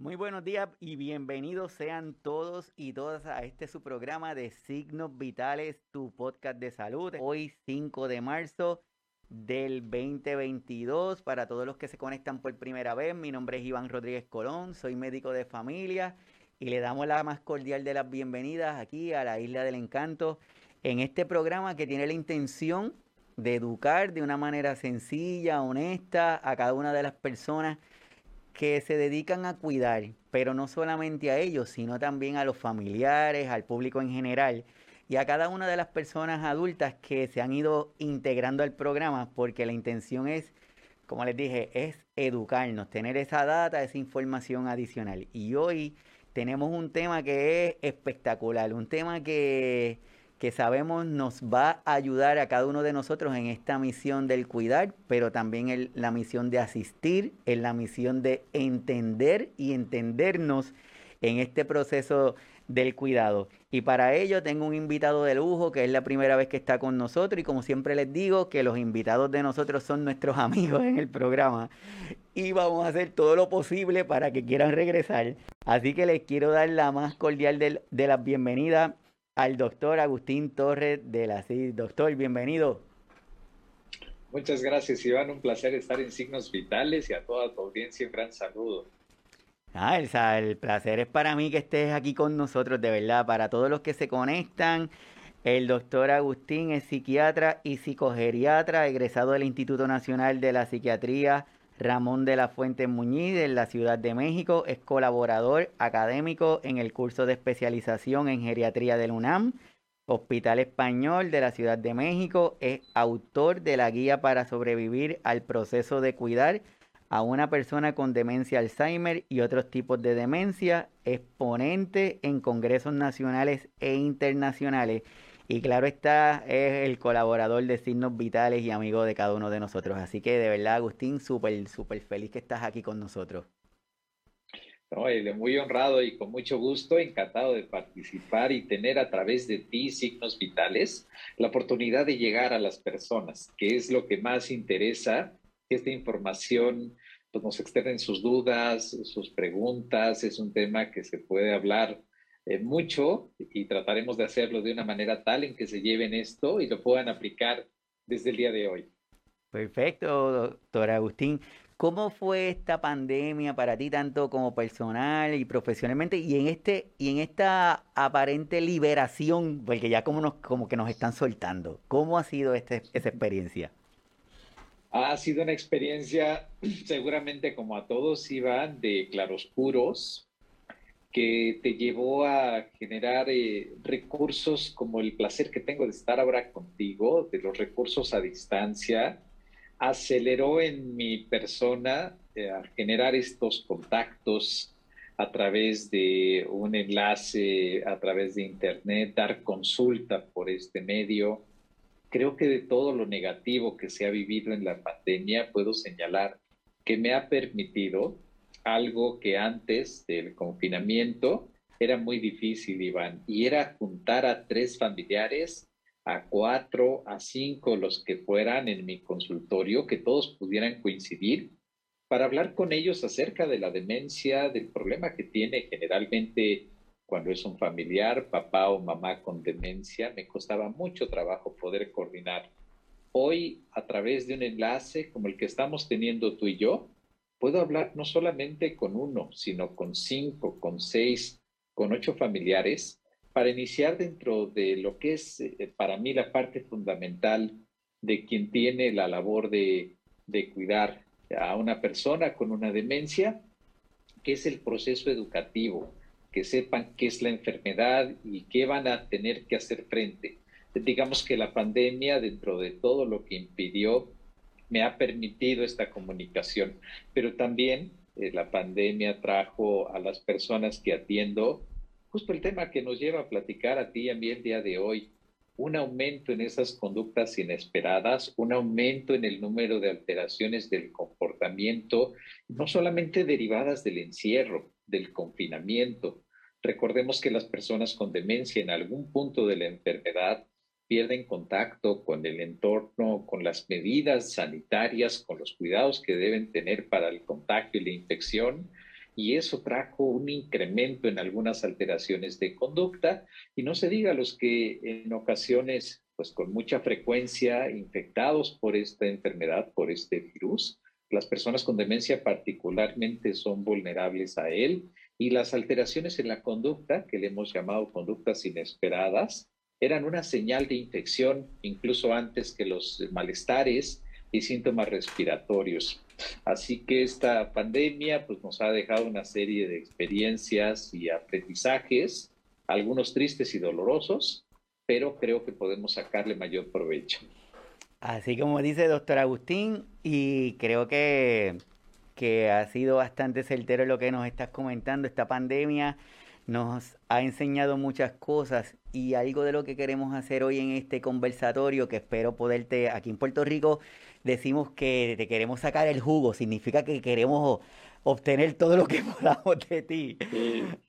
Muy buenos días y bienvenidos sean todos y todas a este su programa de Signos Vitales, tu podcast de salud. Hoy 5 de marzo del 2022. Para todos los que se conectan por primera vez, mi nombre es Iván Rodríguez Colón, soy médico de familia y le damos la más cordial de las bienvenidas aquí a la Isla del Encanto en este programa que tiene la intención de educar de una manera sencilla, honesta a cada una de las personas que se dedican a cuidar, pero no solamente a ellos, sino también a los familiares, al público en general y a cada una de las personas adultas que se han ido integrando al programa, porque la intención es, como les dije, es educarnos, tener esa data, esa información adicional. Y hoy tenemos un tema que es espectacular, un tema que que sabemos nos va a ayudar a cada uno de nosotros en esta misión del cuidar, pero también en la misión de asistir, en la misión de entender y entendernos en este proceso del cuidado. Y para ello tengo un invitado de lujo que es la primera vez que está con nosotros y como siempre les digo que los invitados de nosotros son nuestros amigos en el programa y vamos a hacer todo lo posible para que quieran regresar. Así que les quiero dar la más cordial de, de las bienvenidas al doctor Agustín Torres de la CID. Doctor, bienvenido. Muchas gracias, Iván. Un placer estar en Signos Vitales y a toda tu audiencia un gran saludo. Ah, el, el placer es para mí que estés aquí con nosotros, de verdad. Para todos los que se conectan, el doctor Agustín es psiquiatra y psicogeriatra, egresado del Instituto Nacional de la Psiquiatría Ramón de la Fuente Muñiz en la Ciudad de México es colaborador académico en el curso de especialización en geriatría del UNAM, Hospital Español de la Ciudad de México, es autor de la guía para sobrevivir al proceso de cuidar a una persona con demencia Alzheimer y otros tipos de demencia, exponente en congresos nacionales e internacionales y claro está, es el colaborador de Signos Vitales y amigo de cada uno de nosotros. Así que de verdad, Agustín, súper, súper feliz que estás aquí con nosotros. No, muy honrado y con mucho gusto, encantado de participar y tener a través de ti, Signos Vitales, la oportunidad de llegar a las personas, que es lo que más interesa, que esta información pues, nos externen sus dudas, sus preguntas, es un tema que se puede hablar eh, mucho y trataremos de hacerlo de una manera tal en que se lleven esto y lo puedan aplicar desde el día de hoy. Perfecto, doctor Agustín. ¿Cómo fue esta pandemia para ti, tanto como personal y profesionalmente, y en este, y en esta aparente liberación, porque ya como nos, como que nos están soltando? ¿Cómo ha sido este, esa experiencia? Ha sido una experiencia, seguramente como a todos, iban de claroscuros, que te llevó a generar eh, recursos como el placer que tengo de estar ahora contigo, de los recursos a distancia, aceleró en mi persona eh, a generar estos contactos a través de un enlace, a través de internet, dar consulta por este medio. Creo que de todo lo negativo que se ha vivido en la pandemia, puedo señalar que me ha permitido algo que antes del confinamiento era muy difícil, Iván, y era juntar a tres familiares, a cuatro, a cinco, los que fueran en mi consultorio, que todos pudieran coincidir para hablar con ellos acerca de la demencia, del problema que tiene generalmente cuando es un familiar, papá o mamá con demencia. Me costaba mucho trabajo poder coordinar. Hoy, a través de un enlace como el que estamos teniendo tú y yo, puedo hablar no solamente con uno, sino con cinco, con seis, con ocho familiares, para iniciar dentro de lo que es eh, para mí la parte fundamental de quien tiene la labor de, de cuidar a una persona con una demencia, que es el proceso educativo, que sepan qué es la enfermedad y qué van a tener que hacer frente. Digamos que la pandemia, dentro de todo lo que impidió me ha permitido esta comunicación, pero también eh, la pandemia trajo a las personas que atiendo justo el tema que nos lleva a platicar a ti y a mí el día de hoy, un aumento en esas conductas inesperadas, un aumento en el número de alteraciones del comportamiento, no solamente derivadas del encierro, del confinamiento. Recordemos que las personas con demencia en algún punto de la enfermedad pierden contacto con el entorno, con las medidas sanitarias, con los cuidados que deben tener para el contacto y la infección. y eso trajo un incremento en algunas alteraciones de conducta y no se diga los que en ocasiones, pues con mucha frecuencia infectados por esta enfermedad, por este virus, las personas con demencia particularmente son vulnerables a él y las alteraciones en la conducta, que le hemos llamado conductas inesperadas, eran una señal de infección incluso antes que los malestares y síntomas respiratorios. Así que esta pandemia pues, nos ha dejado una serie de experiencias y aprendizajes, algunos tristes y dolorosos, pero creo que podemos sacarle mayor provecho. Así como dice doctor Agustín, y creo que, que ha sido bastante certero lo que nos estás comentando, esta pandemia nos ha enseñado muchas cosas y algo de lo que queremos hacer hoy en este conversatorio, que espero poderte, aquí en Puerto Rico decimos que te queremos sacar el jugo, significa que queremos obtener todo lo que podamos de ti.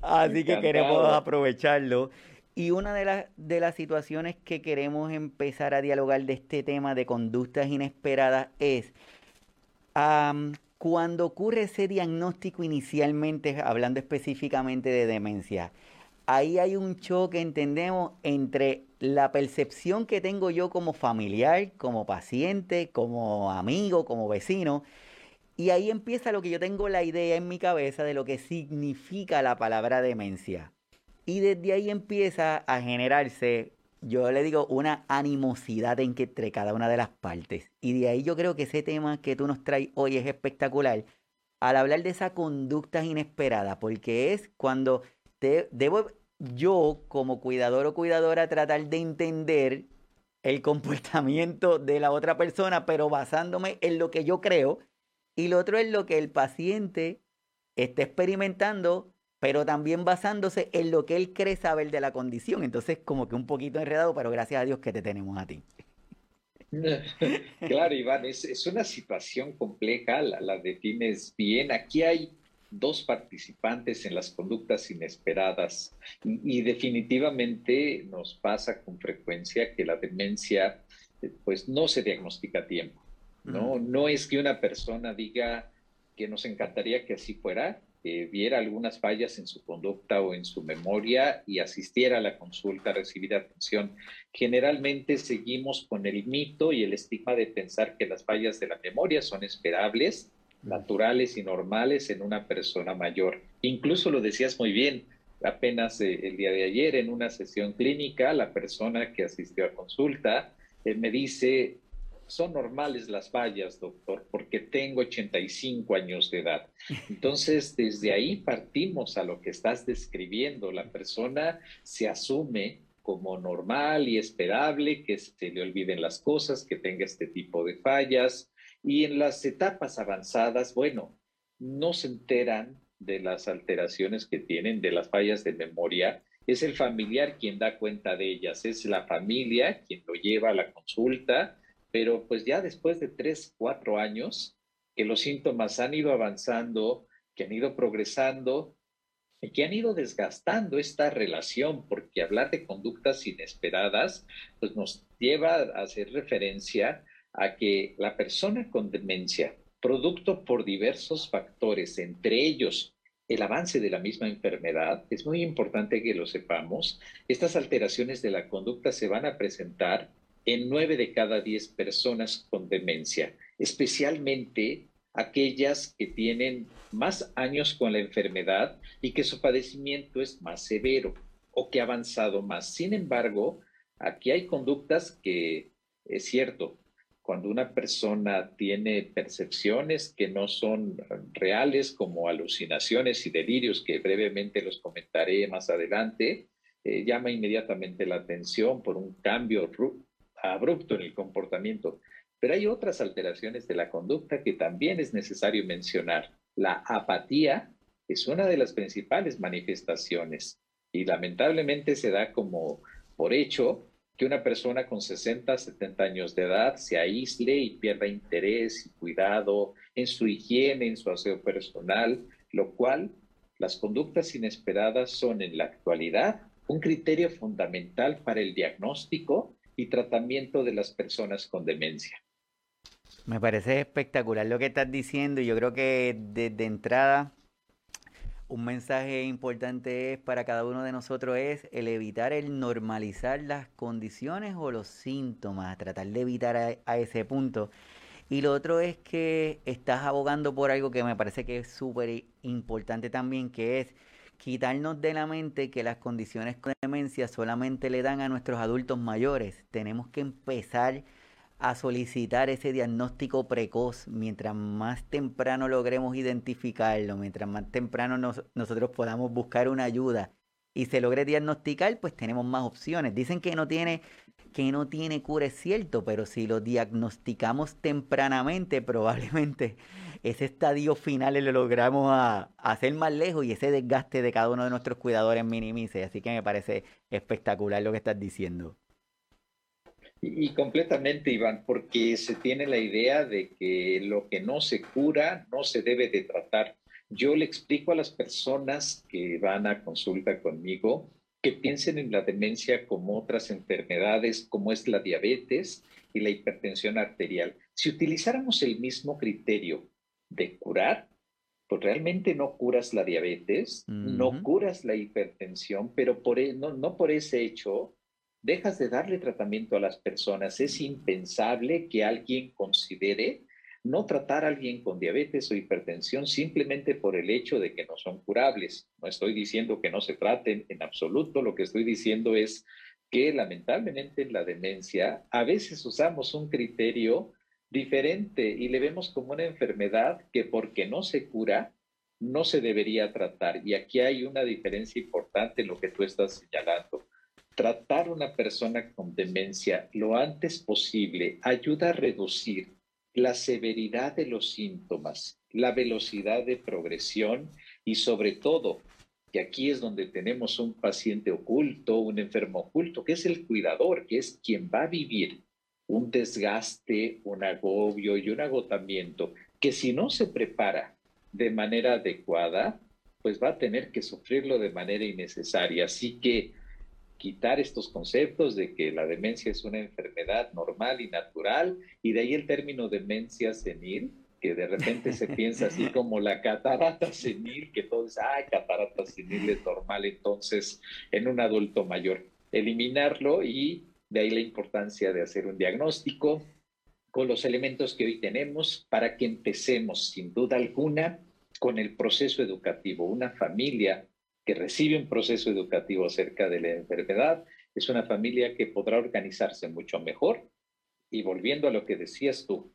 Así que queremos aprovecharlo. Y una de, las de las situaciones que queremos empezar a dialogar de este tema de conductas inesperadas es cuando ocurre ese diagnóstico inicialmente, hablando específicamente de demencia, ahí hay un choque, entendemos, entre la percepción que tengo yo como familiar, como paciente, como amigo, como vecino, y ahí empieza lo que yo tengo la idea en mi cabeza de lo que significa la palabra demencia. Y desde ahí empieza a generarse yo le digo una animosidad entre cada una de las partes. Y de ahí yo creo que ese tema que tú nos traes hoy es espectacular al hablar de esa conducta inesperada, porque es cuando te, debo yo como cuidador o cuidadora tratar de entender el comportamiento de la otra persona, pero basándome en lo que yo creo, y lo otro es lo que el paciente está experimentando pero también basándose en lo que él cree saber de la condición. Entonces, como que un poquito enredado, pero gracias a Dios que te tenemos a ti. Claro, Iván, es, una situación compleja, la, defines bien. Aquí hay dos participantes en las conductas inesperadas y, definitivamente nos pasa con frecuencia que la demencia pues no se diagnostica a tiempo. ¿no? no es que una persona diga que nos encantaría que así fuera, viera algunas fallas en su conducta o en su memoria y asistiera a la consulta, a recibir atención. Generalmente seguimos con el mito y el estigma de pensar que las fallas de la memoria son esperables, naturales y normales en una persona mayor. Incluso lo decías muy bien, apenas eh, el día de ayer en una sesión clínica, la persona que asistió a consulta eh, me dice, son normales las fallas, doctor, porque tengo 85 años de edad. Entonces, desde ahí partimos a lo que estás describiendo. La persona se asume como normal y esperable, que se le olviden las cosas, que tenga este tipo de fallas. Y en las etapas avanzadas, bueno, no se enteran de las alteraciones que tienen, de las fallas de memoria. Es el familiar quien da cuenta de ellas, es la familia quien lo lleva a la consulta pero pues ya después de tres, cuatro años, que los síntomas han ido avanzando, que han ido progresando y que han ido desgastando esta relación, porque hablar de conductas inesperadas, pues nos lleva a hacer referencia a que la persona con demencia, producto por diversos factores, entre ellos el avance de la misma enfermedad, es muy importante que lo sepamos, estas alteraciones de la conducta se van a presentar en nueve de cada diez personas con demencia, especialmente aquellas que tienen más años con la enfermedad y que su padecimiento es más severo o que ha avanzado más. Sin embargo, aquí hay conductas que es cierto, cuando una persona tiene percepciones que no son reales, como alucinaciones y delirios, que brevemente los comentaré más adelante, eh, llama inmediatamente la atención por un cambio abrupto en el comportamiento. Pero hay otras alteraciones de la conducta que también es necesario mencionar. La apatía es una de las principales manifestaciones y lamentablemente se da como por hecho que una persona con 60, 70 años de edad se aísle y pierda interés y cuidado en su higiene, en su aseo personal, lo cual las conductas inesperadas son en la actualidad un criterio fundamental para el diagnóstico y tratamiento de las personas con demencia. Me parece espectacular lo que estás diciendo y yo creo que desde entrada un mensaje importante es para cada uno de nosotros es el evitar el normalizar las condiciones o los síntomas, tratar de evitar a, ese punto. Y lo otro es que estás abogando por algo que me parece que es súper importante también, que es quitarnos de la mente que las condiciones con demencia solamente le dan a nuestros adultos mayores. Tenemos que empezar a solicitar ese diagnóstico precoz. Mientras más temprano logremos identificarlo, mientras más temprano nosotros podamos buscar una ayuda y se logre diagnosticar, pues tenemos más opciones. Dicen que no tiene que no tiene cura, es cierto, pero si lo diagnosticamos tempranamente, probablemente ese estadio final lo logramos a, hacer más lejos y ese desgaste de cada uno de nuestros cuidadores minimice. Así que me parece espectacular lo que estás diciendo. Y, completamente, Iván, porque se tiene la idea de que lo que no se cura no se debe de tratar. Yo le explico a las personas que van a consulta conmigo que piensen en la demencia como otras enfermedades, como es la diabetes y la hipertensión arterial. Si utilizáramos el mismo criterio de curar, pues realmente no curas la diabetes, no curas la hipertensión, pero por, e, no, no por ese hecho dejas de darle tratamiento a las personas. Es impensable que alguien considere no tratar a alguien con diabetes o hipertensión simplemente por el hecho de que no son curables. No estoy diciendo que no se traten en absoluto, lo que estoy diciendo es que lamentablemente en la demencia a veces usamos un criterio diferente y le vemos como una enfermedad que porque no se cura, no se debería tratar. Y aquí hay una diferencia importante en lo que tú estás señalando tratar a una persona con demencia lo antes posible ayuda a reducir la severidad de los síntomas, la velocidad de progresión y sobre todo, que aquí es donde tenemos un paciente oculto, un enfermo oculto, que es el cuidador, que es quien va a vivir un desgaste, un agobio y un agotamiento, que si no se prepara de manera adecuada, pues va a tener que sufrirlo de manera innecesaria. Así que quitar estos conceptos de que la demencia es una enfermedad normal y natural, y de ahí el término demencia senil, que de repente se piensa así como la catarata senil, que todo es, ay, catarata senil es normal entonces en un adulto mayor. Eliminarlo y de ahí la importancia de hacer un diagnóstico con los elementos que hoy tenemos para que empecemos sin duda alguna con el proceso educativo. Una familia que recibe un proceso educativo acerca de la enfermedad, es una familia que podrá organizarse mucho mejor. Y volviendo a lo que decías tú,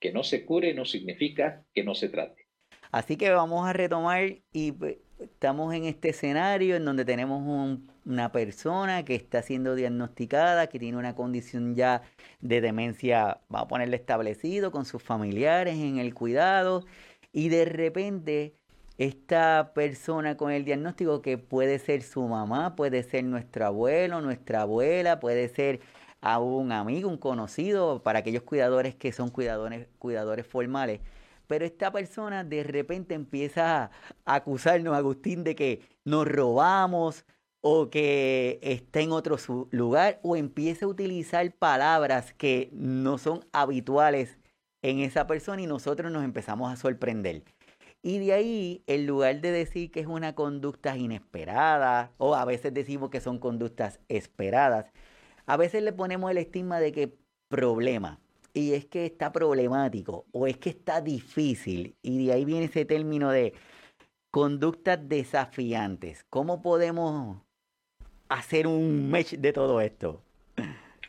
que no se cure no significa que no se trate. Así que vamos a retomar y pues, estamos en este escenario en donde tenemos una persona que está siendo diagnosticada, que tiene una condición ya de demencia, vamos a ponerle establecido con sus familiares en el cuidado y de repente esta persona con el diagnóstico que puede ser su mamá, puede ser nuestro abuelo, nuestra abuela, puede ser a un amigo, un conocido, para aquellos cuidadores que son cuidadores, cuidadores formales. Pero esta persona de repente empieza a acusarnos, Agustín, de que nos robamos o que está en otro lugar o empieza a utilizar palabras que no son habituales en esa persona y nosotros nos empezamos a sorprender. Y de ahí, en lugar de decir que es una conducta inesperada, o a veces decimos que son conductas esperadas, a veces le ponemos el estigma de que problema. Y es que está problemático, o es que está difícil. Y de ahí viene ese término de conductas desafiantes. ¿Cómo podemos hacer un match de todo esto?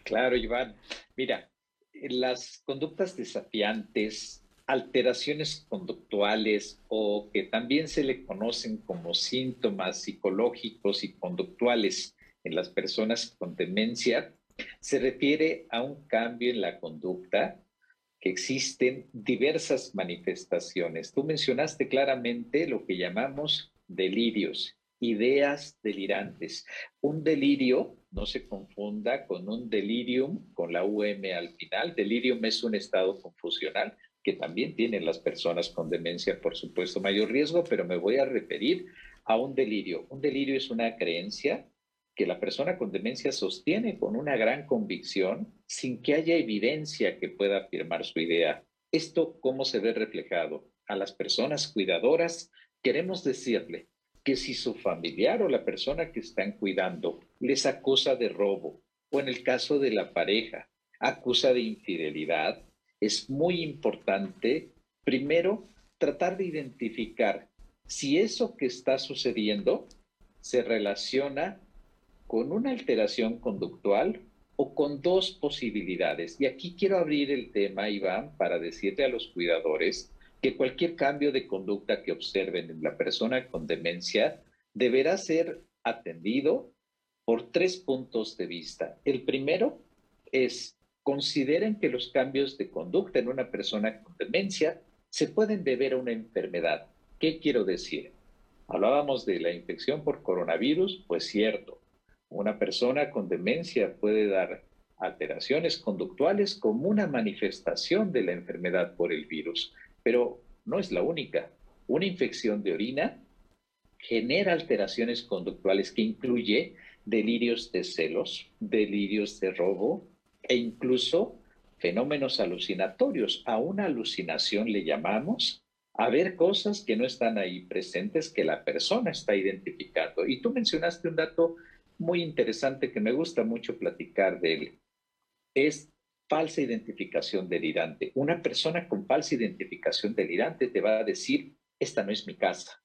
Claro, Iván. Mira, las conductas desafiantes alteraciones conductuales o que también se le conocen como síntomas psicológicos y conductuales en las personas con demencia, se refiere a un cambio en la conducta que existen diversas manifestaciones. Tú mencionaste claramente lo que llamamos delirios, ideas delirantes. Un delirio, no se confunda con un delirium, con la UM al final. Delirium es un estado confusional que también tienen las personas con demencia, por supuesto, mayor riesgo, pero me voy a referir a un delirio. Un delirio es una creencia que la persona con demencia sostiene con una gran convicción sin que haya evidencia que pueda afirmar su idea. ¿Esto cómo se ve reflejado? A las personas cuidadoras queremos decirle que si su familiar o la persona que están cuidando les acusa de robo, o en el caso de la pareja, acusa de infidelidad, es muy importante, primero, tratar de identificar si eso que está sucediendo se relaciona con una alteración conductual o con dos posibilidades. Y aquí quiero abrir el tema, Iván, para decirle a los cuidadores que cualquier cambio de conducta que observen en la persona con demencia deberá ser atendido por tres puntos de vista. El primero es, consideren que los cambios de conducta en una persona con demencia se pueden deber a una enfermedad. ¿Qué quiero decir? Hablábamos de la infección por coronavirus, pues cierto, una persona con demencia puede dar alteraciones conductuales como una manifestación de la enfermedad por el virus, pero no es la única. Una infección de orina genera alteraciones conductuales que incluye delirios de celos, delirios de robo e incluso fenómenos alucinatorios. A una alucinación le llamamos a ver cosas que no están ahí presentes, que la persona está identificando. Y tú mencionaste un dato muy interesante que me gusta mucho platicar de él. Es falsa identificación delirante. Una persona con falsa identificación delirante te va a decir, esta no es mi casa,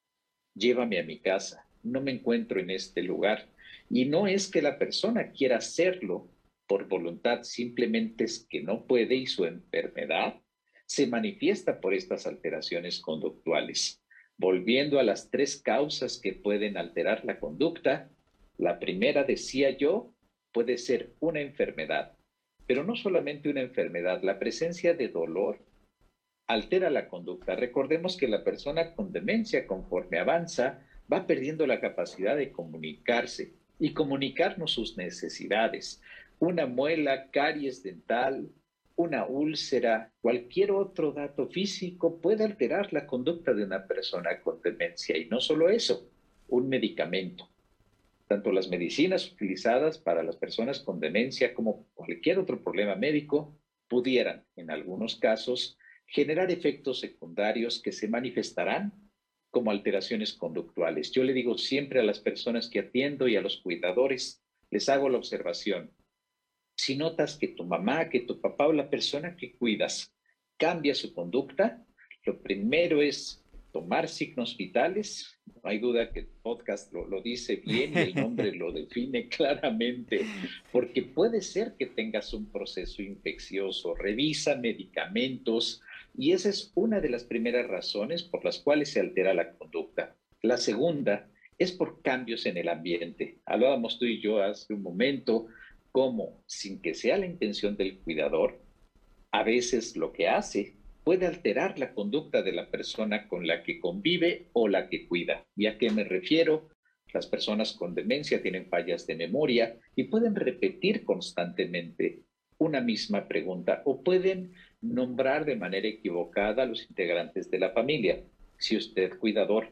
llévame a mi casa, no me encuentro en este lugar. Y no es que la persona quiera hacerlo por voluntad, simplemente es que no puede y su enfermedad se manifiesta por estas alteraciones conductuales. Volviendo a las tres causas que pueden alterar la conducta, la primera, decía yo, puede ser una enfermedad, pero no solamente una enfermedad, la presencia de dolor altera la conducta. Recordemos que la persona con demencia, conforme avanza, va perdiendo la capacidad de comunicarse y comunicarnos sus necesidades. Una muela, caries dental, una úlcera, cualquier otro dato físico puede alterar la conducta de una persona con demencia. Y no solo eso, un medicamento tanto las medicinas utilizadas para las personas con demencia como cualquier otro problema médico pudieran, en algunos casos, generar efectos secundarios que se manifestarán como alteraciones conductuales. Yo le digo siempre a las personas que atiendo y a los cuidadores, les hago la observación. Si notas que tu mamá, que tu papá o la persona que cuidas cambia su conducta, lo primero es tomar signos vitales. No hay duda que el podcast lo, lo dice bien y el nombre lo define claramente, porque puede ser que tengas un proceso infeccioso, revisa medicamentos y esa es una de las primeras razones por las cuales se altera la conducta. La segunda es por cambios en el ambiente. Hablábamos tú y yo hace un momento cómo, sin que sea la intención del cuidador, a veces lo que hace puede alterar la conducta de la persona con la que convive o la que cuida. ¿Y a qué me refiero? Las personas con demencia tienen fallas de memoria y pueden repetir constantemente una misma pregunta o pueden nombrar de manera equivocada a los integrantes de la familia. Si usted, cuidador,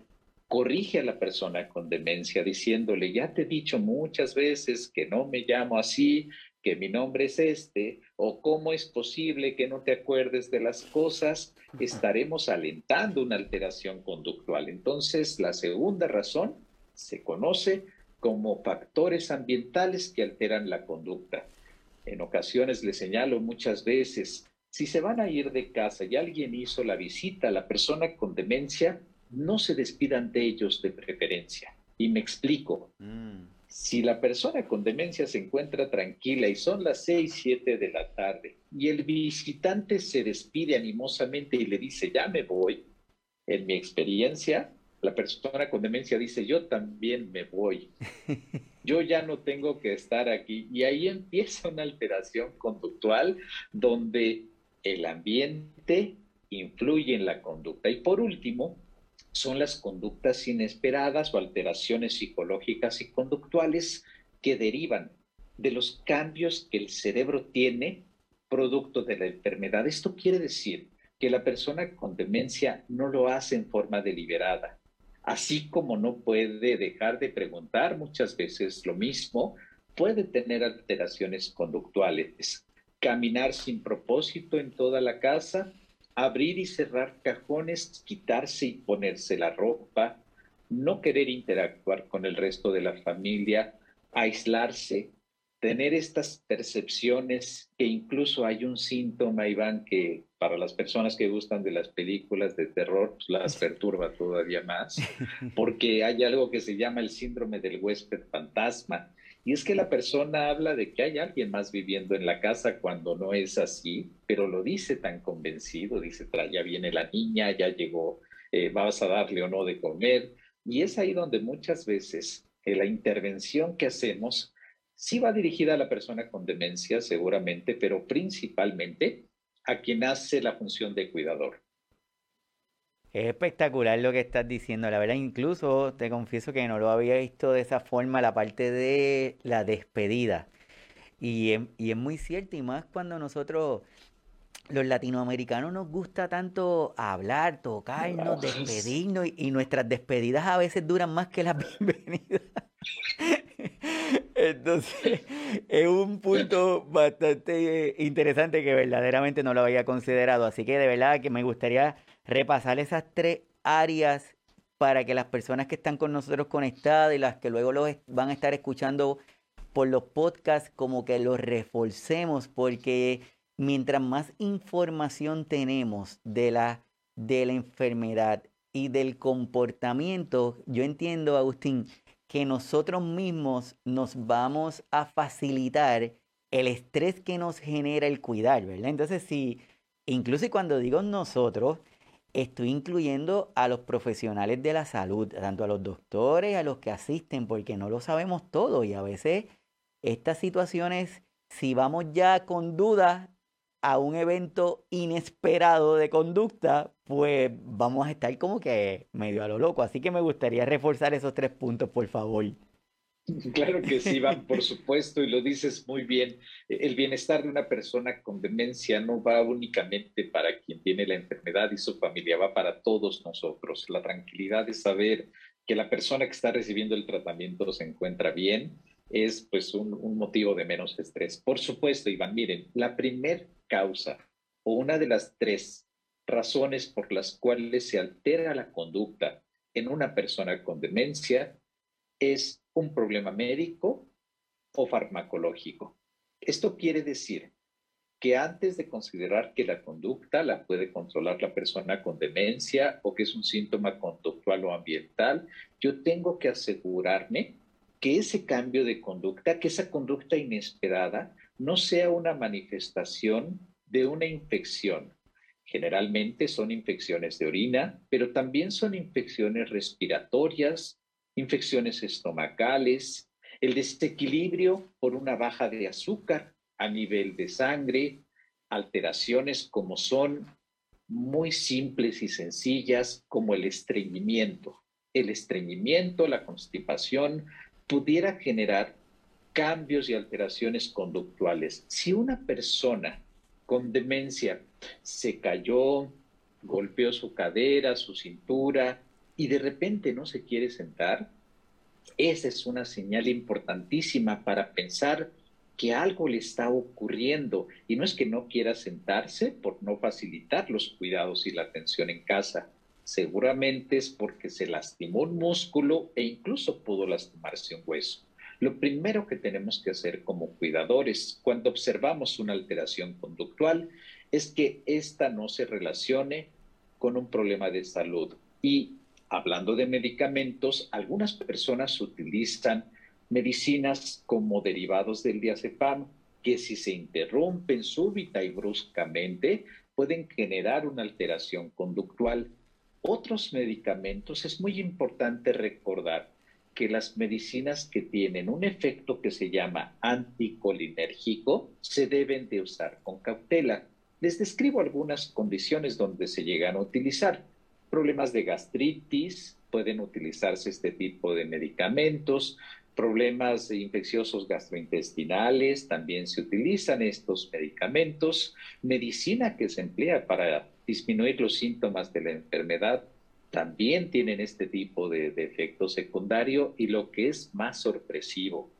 corrige a la persona con demencia diciéndole, ya te he dicho muchas veces que no me llamo así, que mi nombre es este, o cómo es posible que no te acuerdes de las cosas, estaremos alentando una alteración conductual. Entonces, la segunda razón se conoce como factores ambientales que alteran la conducta. En ocasiones le señalo muchas veces, si se van a ir de casa y alguien hizo la visita a la persona con demencia, no se despidan de ellos de preferencia. Y me explico. Mm. Si la persona con demencia se encuentra tranquila y son las seis, siete de la tarde y el visitante se despide animosamente y le dice, ya me voy, en mi experiencia, la persona con demencia dice, yo también me voy, yo ya no tengo que estar aquí. Y ahí empieza una alteración conductual donde el ambiente influye en la conducta. Y por último, son las conductas inesperadas o alteraciones psicológicas y conductuales que derivan de los cambios que el cerebro tiene producto de la enfermedad. Esto quiere decir que la persona con demencia no lo hace en forma deliberada, así como no puede dejar de preguntar muchas veces lo mismo, puede tener alteraciones conductuales, caminar sin propósito en toda la casa abrir y cerrar cajones, quitarse y ponerse la ropa, no querer interactuar con el resto de la familia, aislarse, tener estas percepciones que incluso hay un síntoma, Iván, que para las personas que gustan de las películas de terror, pues las perturba todavía más, porque hay algo que se llama el síndrome del huésped fantasma. Y es que la persona habla de que hay alguien más viviendo en la casa cuando no es así, pero lo dice tan convencido, dice, ya viene la niña, ya llegó, eh, vas a darle o no de comer. Y es ahí donde muchas veces eh, la intervención que hacemos sí va dirigida a la persona con demencia, seguramente, pero principalmente a quien hace la función de cuidador. Es espectacular lo que estás diciendo, la verdad, incluso te confieso que no lo había visto de esa forma, la parte de la despedida. Y es, y es muy cierto, y más cuando nosotros, los latinoamericanos, nos gusta tanto hablar, tocarnos, despedirnos, y, y nuestras despedidas a veces duran más que las bienvenidas. Entonces, es un punto bastante interesante que verdaderamente no lo había considerado. Así que de verdad que me gustaría repasar esas tres áreas para que las personas que están con nosotros conectadas y las que luego los van a estar escuchando por los podcasts, como que los reforcemos, porque mientras más información tenemos de la, de la enfermedad y del comportamiento, yo entiendo, Agustín, que nosotros mismos nos vamos a facilitar el estrés que nos genera el cuidar, ¿verdad? Entonces, si, incluso cuando digo nosotros, estoy incluyendo a los profesionales de la salud, tanto a los doctores, a los que asisten, porque no lo sabemos todo y a veces estas situaciones, si vamos ya con dudas a un evento inesperado de conducta, pues vamos a estar como que medio a lo loco. Así que me gustaría reforzar esos tres puntos, por favor. Claro que sí, Iván, por supuesto, y lo dices muy bien. El bienestar de una persona con demencia no va únicamente para quien tiene la enfermedad y su familia, va para todos nosotros. La tranquilidad de saber que la persona que está recibiendo el tratamiento se encuentra bien es pues un, un motivo de menos estrés. Por supuesto, Iván, miren, la primer causa o una de las tres razones por las cuales se altera la conducta en una persona con demencia es un problema médico o farmacológico. Esto quiere decir que antes de considerar que la conducta la puede controlar la persona con demencia o que es un síntoma conductual o ambiental, yo tengo que asegurarme que ese cambio de conducta, que esa conducta inesperada, no sea una manifestación de una infección. Generalmente son infecciones de orina, pero también son infecciones respiratorias, infecciones estomacales, el desequilibrio por una baja de azúcar a nivel de sangre, alteraciones como son muy simples y sencillas como el estreñimiento. El estreñimiento, la constipación, pudiera generar cambios y alteraciones conductuales. Si una persona con demencia se cayó, golpeó su cadera, su cintura y de repente no se quiere sentar, esa es una señal importantísima para pensar que algo le está ocurriendo y no es que no quiera sentarse por no facilitar los cuidados y la atención en casa. Seguramente es porque se lastimó un músculo e incluso pudo lastimarse un hueso. Lo primero que tenemos que hacer como cuidadores cuando observamos una alteración conductual es que ésta no se relacione con un problema de salud. Y hablando de medicamentos, algunas personas utilizan medicinas como derivados del diazepam que si se interrumpen súbita y bruscamente pueden generar una alteración conductual. Otros medicamentos es muy importante recordar que las medicinas que tienen un efecto que se llama anticolinérgico se deben de usar con cautela. Les describo algunas condiciones donde se llegan a utilizar. Problemas de gastritis, pueden utilizarse este tipo de medicamentos. Problemas infecciosos gastrointestinales, también se utilizan estos medicamentos. Medicina que se emplea para disminuir los síntomas de la enfermedad también tienen este tipo de, efecto secundario y lo que es más sorpresivo,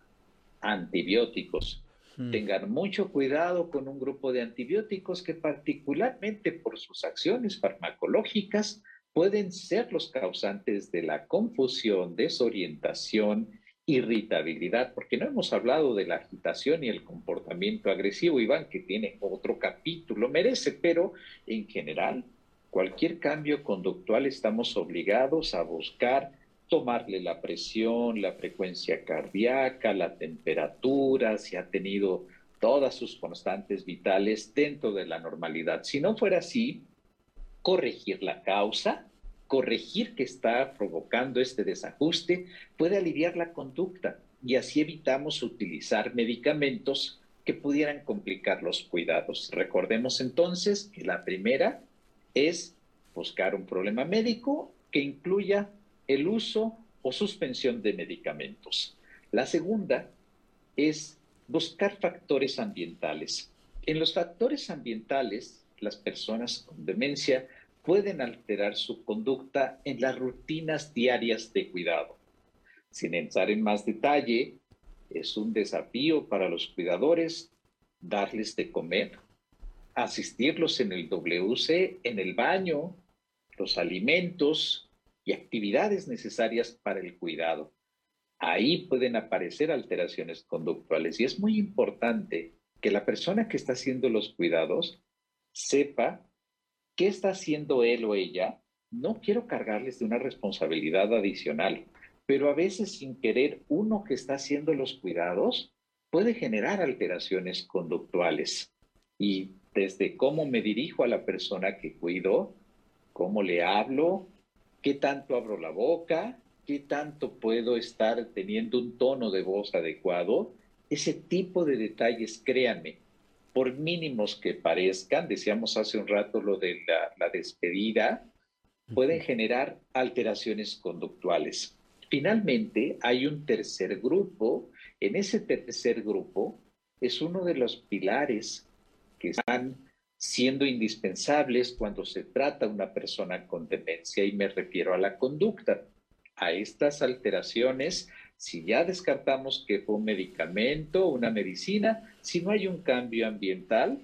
antibióticos. Hmm. Tengan mucho cuidado con un grupo de antibióticos que particularmente por sus acciones farmacológicas pueden ser los causantes de la confusión, desorientación, irritabilidad, porque no hemos hablado de la agitación y el comportamiento agresivo, Iván, que tiene otro capítulo, merece, pero en general, cualquier cambio conductual estamos obligados a buscar tomarle la presión, la frecuencia cardíaca, la temperatura, si ha tenido todas sus constantes vitales dentro de la normalidad. Si no fuera así, corregir la causa, corregir que está provocando este desajuste, puede aliviar la conducta y así evitamos utilizar medicamentos que pudieran complicar los cuidados. Recordemos entonces que la primera es buscar un problema médico que incluya el uso o suspensión de medicamentos. La segunda es buscar factores ambientales. En los factores ambientales, las personas con demencia pueden alterar su conducta en las rutinas diarias de cuidado. Sin entrar en más detalle, es un desafío para los cuidadores darles de comer, asistirlos en el WC, en el baño, los alimentos y actividades necesarias para el cuidado. Ahí pueden aparecer alteraciones conductuales y es muy importante que la persona que está haciendo los cuidados sepa qué está haciendo él o ella. No quiero cargarles de una responsabilidad adicional, pero a veces sin querer uno que está haciendo los cuidados puede generar alteraciones conductuales. Y desde cómo me dirijo a la persona que cuido, cómo le hablo, qué tanto abro la boca, qué tanto puedo estar teniendo un tono de voz adecuado, ese tipo de detalles, créanme, por mínimos que parezcan, decíamos hace un rato lo de la, la despedida, pueden generar alteraciones conductuales. Finalmente, hay un tercer grupo. En ese tercer grupo es uno de los pilares que están siendo indispensables cuando se trata una persona con demencia y me refiero a la conducta. A estas alteraciones, si ya descartamos que fue un medicamento, una medicina, si no hay un cambio ambiental,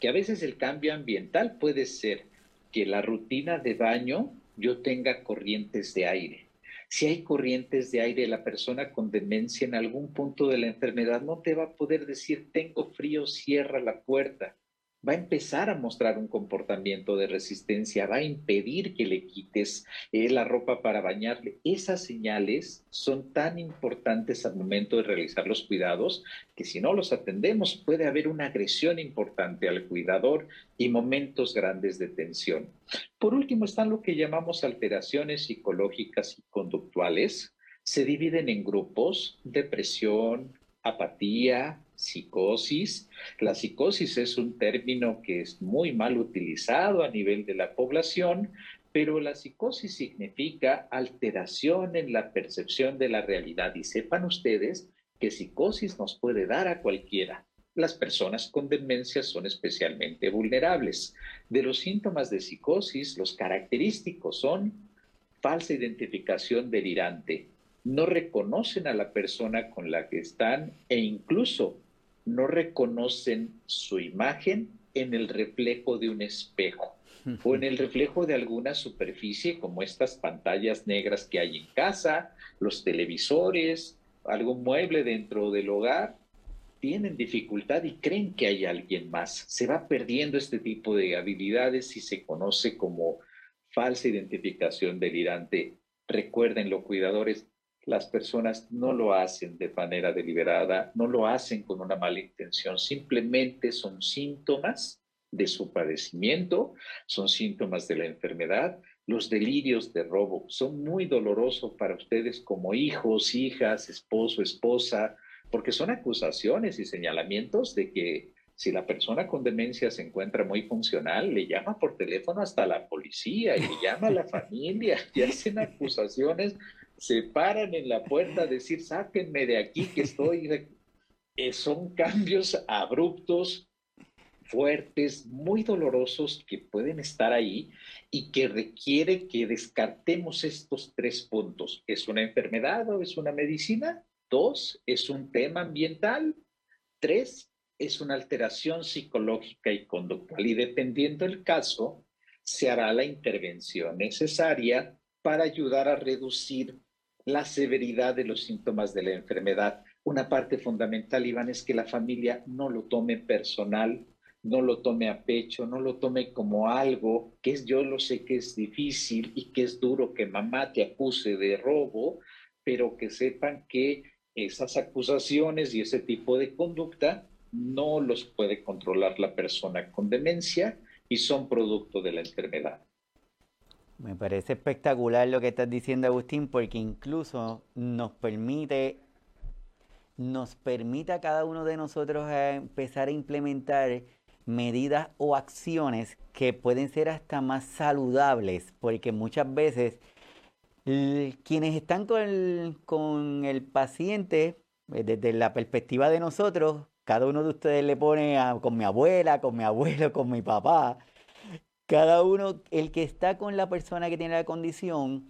que a veces el cambio ambiental puede ser que la rutina de baño yo tenga corrientes de aire. Si hay corrientes de aire, la persona con demencia en algún punto de la enfermedad no te va a poder decir tengo frío, cierra la puerta va a empezar a mostrar un comportamiento de resistencia, va a impedir que le quites eh, la ropa para bañarle. Esas señales son tan importantes al momento de realizar los cuidados que si no los atendemos puede haber una agresión importante al cuidador y momentos grandes de tensión. Por último están lo que llamamos alteraciones psicológicas y conductuales. Se dividen en grupos, depresión, apatía, psicosis. La psicosis es un término que es muy mal utilizado a nivel de la población, pero la psicosis significa alteración en la percepción de la realidad. Y sepan ustedes que psicosis nos puede dar a cualquiera. Las personas con demencia son especialmente vulnerables. De los síntomas de psicosis, los característicos son falsa identificación delirante, no reconocen a la persona con la que están e incluso no reconocen su imagen en el reflejo de un espejo o en el reflejo de alguna superficie como estas pantallas negras que hay en casa, los televisores, algún mueble dentro del hogar, tienen dificultad y creen que hay alguien más. Se va perdiendo este tipo de habilidades y se conoce como falsa identificación delirante. Recuerden, cuidadores, las personas no lo hacen de manera deliberada, no lo hacen con una mala intención, simplemente son síntomas de su padecimiento, son síntomas de la enfermedad. Los delirios de robo son muy dolorosos para ustedes como hijos, hijas, esposo, esposa, porque son acusaciones y señalamientos de que si la persona con demencia se encuentra muy funcional, le llama por teléfono hasta la policía y le llama a la familia y hacen acusaciones se paran en la puerta a decir, sáquenme de aquí que estoy. Eh, son cambios abruptos, fuertes, muy dolorosos que pueden estar ahí y que requiere que descartemos estos tres puntos. ¿Es una enfermedad o es una medicina? Dos, ¿es un tema ambiental? Tres, es una alteración psicológica y conductual. Y dependiendo del caso, se hará la intervención necesaria para ayudar a reducir la severidad de los síntomas de la enfermedad. Una parte fundamental, Iván, es que la familia no lo tome personal, no lo tome a pecho, no lo tome como algo que es, yo lo sé que es difícil y que es duro que mamá te acuse de robo, pero que sepan que esas acusaciones y ese tipo de conducta no los puede controlar la persona con demencia y son producto de la enfermedad. Me parece espectacular lo que estás diciendo, Agustín, porque incluso nos permite, nos permite a cada uno de nosotros empezar a implementar medidas o acciones que pueden ser hasta más saludables, porque muchas veces quienes están con el, con el paciente, eh, desde la perspectiva de nosotros, cada uno de ustedes le pone con mi abuela, con mi abuelo, con mi papá, cada uno, el que está con la persona que tiene la condición,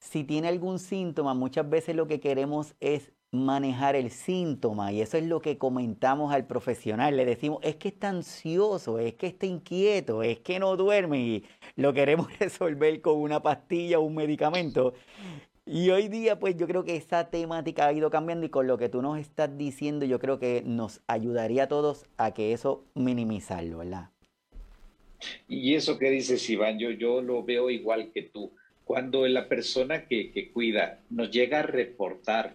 si tiene algún síntoma, muchas veces lo que queremos es manejar el síntoma y eso es lo que comentamos al profesional. Le decimos, es que está ansioso, es que está inquieto, es que no duerme y lo queremos resolver con una pastilla o un medicamento. Y hoy día, pues yo creo que esa temática ha ido cambiando y con lo que tú nos estás diciendo, yo creo que nos ayudaría a todos a que eso minimizarlo, ¿verdad? Y eso que dices, Iván, yo, yo lo veo igual que tú. Cuando la persona que, que cuida nos llega a reportar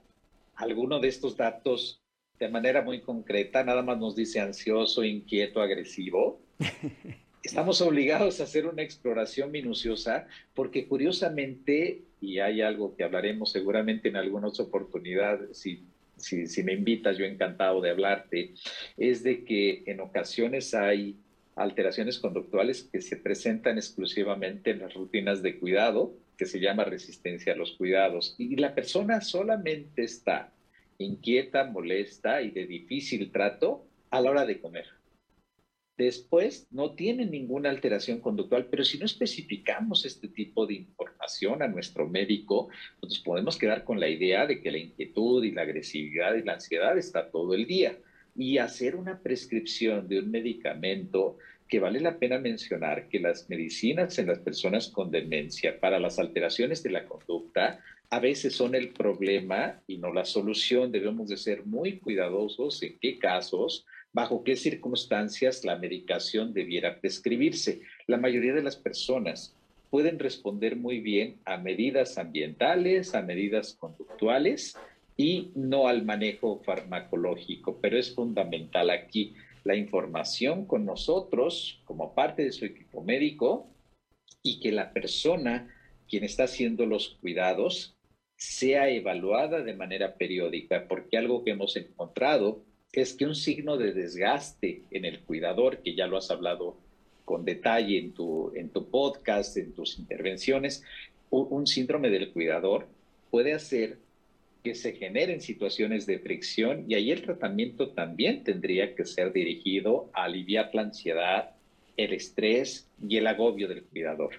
alguno de estos datos de manera muy concreta, nada más nos dice ansioso, inquieto, agresivo, estamos obligados a hacer una exploración minuciosa porque curiosamente, y hay algo que hablaremos seguramente en alguna otra oportunidad, si, si, si me invitas, yo encantado de hablarte, es de que en ocasiones hay alteraciones conductuales que se presentan exclusivamente en las rutinas de cuidado, que se llama resistencia a los cuidados, y la persona solamente está inquieta, molesta y de difícil trato a la hora de comer. Después no tiene ninguna alteración conductual, pero si no especificamos este tipo de información a nuestro médico, nos podemos quedar con la idea de que la inquietud y la agresividad y la ansiedad está todo el día y hacer una prescripción de un medicamento que vale la pena mencionar que las medicinas en las personas con demencia para las alteraciones de la conducta a veces son el problema y no la solución. Debemos de ser muy cuidadosos en qué casos, bajo qué circunstancias la medicación debiera prescribirse. La mayoría de las personas pueden responder muy bien a medidas ambientales, a medidas conductuales, y no al manejo farmacológico, pero es fundamental aquí la información con nosotros como parte de su equipo médico y que la persona quien está haciendo los cuidados sea evaluada de manera periódica, porque algo que hemos encontrado es que un signo de desgaste en el cuidador, que ya lo has hablado con detalle en tu, en tu podcast, en tus intervenciones, un síndrome del cuidador puede hacer que se generen situaciones de fricción y ahí el tratamiento también tendría que ser dirigido a aliviar la ansiedad, el estrés y el agobio del cuidador.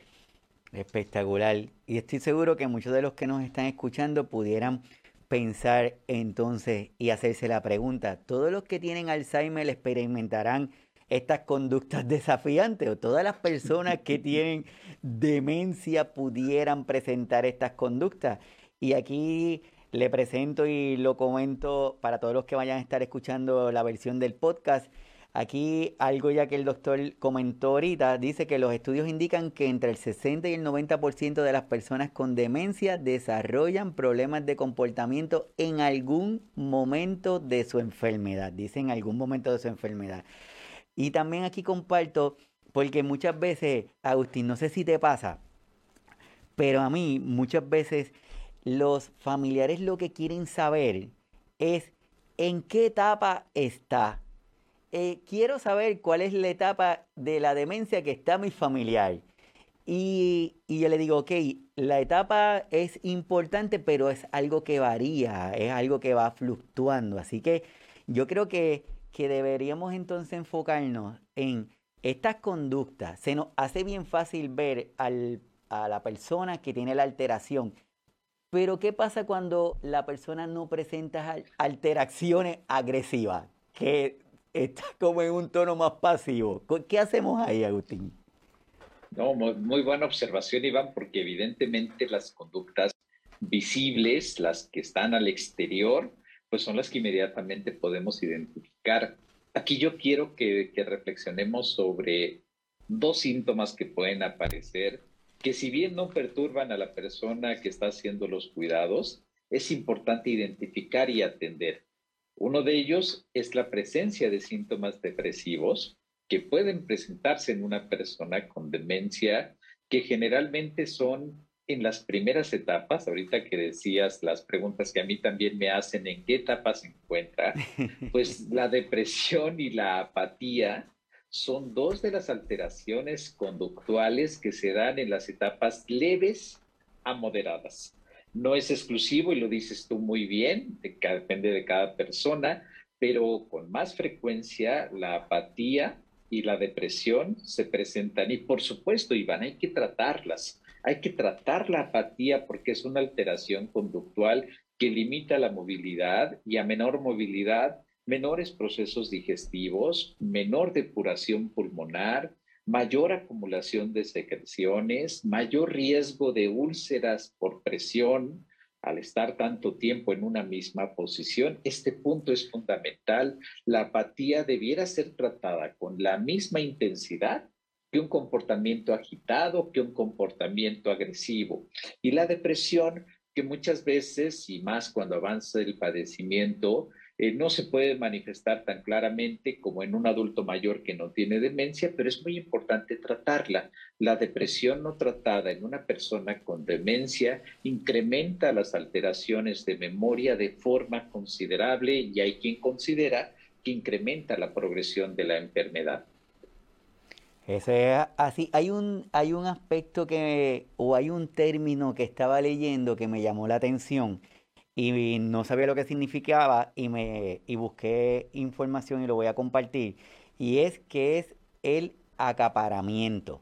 Espectacular. Y estoy seguro que muchos de los que nos están escuchando pudieran pensar entonces y hacerse la pregunta, ¿todos los que tienen Alzheimer experimentarán estas conductas desafiantes o todas las personas que tienen demencia pudieran presentar estas conductas? Y aquí le presento y lo comento para todos los que vayan a estar escuchando la versión del podcast. Aquí algo ya que el doctor comentó ahorita, dice que los estudios indican que entre el 60 y el 90% de las personas con demencia desarrollan problemas de comportamiento en algún momento de su enfermedad, dice en algún momento de su enfermedad. Y también aquí comparto, porque muchas veces, Agustín, no sé si te pasa, pero a mí muchas veces los familiares lo que quieren saber es en qué etapa está. Eh, quiero saber cuál es la etapa de la demencia que está mi familiar. Y, yo le digo, ok, la etapa es importante, pero es algo que varía, es algo que va fluctuando. Así que yo creo que, que deberíamos entonces enfocarnos en estas conductas. Se nos hace bien fácil ver a la persona que tiene la alteración pero ¿qué pasa cuando la persona no presenta alteraciones agresivas? Que está como en un tono más pasivo. ¿Qué hacemos ahí, Agustín? No, muy, buena observación, Iván, porque evidentemente las conductas visibles, las que están al exterior, pues son las que inmediatamente podemos identificar. Aquí yo quiero que, que reflexionemos sobre dos síntomas que pueden aparecer, que si bien no perturban a la persona que está haciendo los cuidados, es importante identificar y atender. Uno de ellos es la presencia de síntomas depresivos que pueden presentarse en una persona con demencia, que generalmente son en las primeras etapas, ahorita que decías las preguntas que a mí también me hacen, ¿en qué etapa se encuentra? Pues la depresión y la apatía son dos de las alteraciones conductuales que se dan en las etapas leves a moderadas. No es exclusivo y lo dices tú muy bien, depende de cada persona, pero con más frecuencia la apatía y la depresión se presentan. Y por supuesto, Iván, hay que tratarlas. Hay que tratar la apatía porque es una alteración conductual que limita la movilidad y a menor movilidad, menores procesos digestivos, menor depuración pulmonar, mayor acumulación de secreciones, mayor riesgo de úlceras por presión, al estar tanto tiempo en una misma posición, este punto es fundamental. La apatía debiera ser tratada con la misma intensidad que un comportamiento agitado, que un comportamiento agresivo. Y la depresión, que muchas veces, y más cuando avanza el padecimiento, eh, no se puede manifestar tan claramente como en un adulto mayor que no tiene demencia, pero es muy importante tratarla. La depresión no tratada en una persona con demencia incrementa las alteraciones de memoria de forma considerable y hay quien considera que incrementa la progresión de la enfermedad. Así. Hay un, hay un aspecto que, o hay un término que estaba leyendo que me llamó la atención y no sabía lo que significaba y, me, y busqué información y lo voy a compartir. Y es que es el acaparamiento.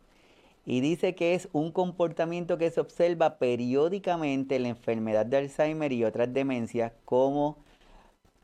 Y dice que es un comportamiento que se observa periódicamente en la enfermedad de Alzheimer y otras demencias como,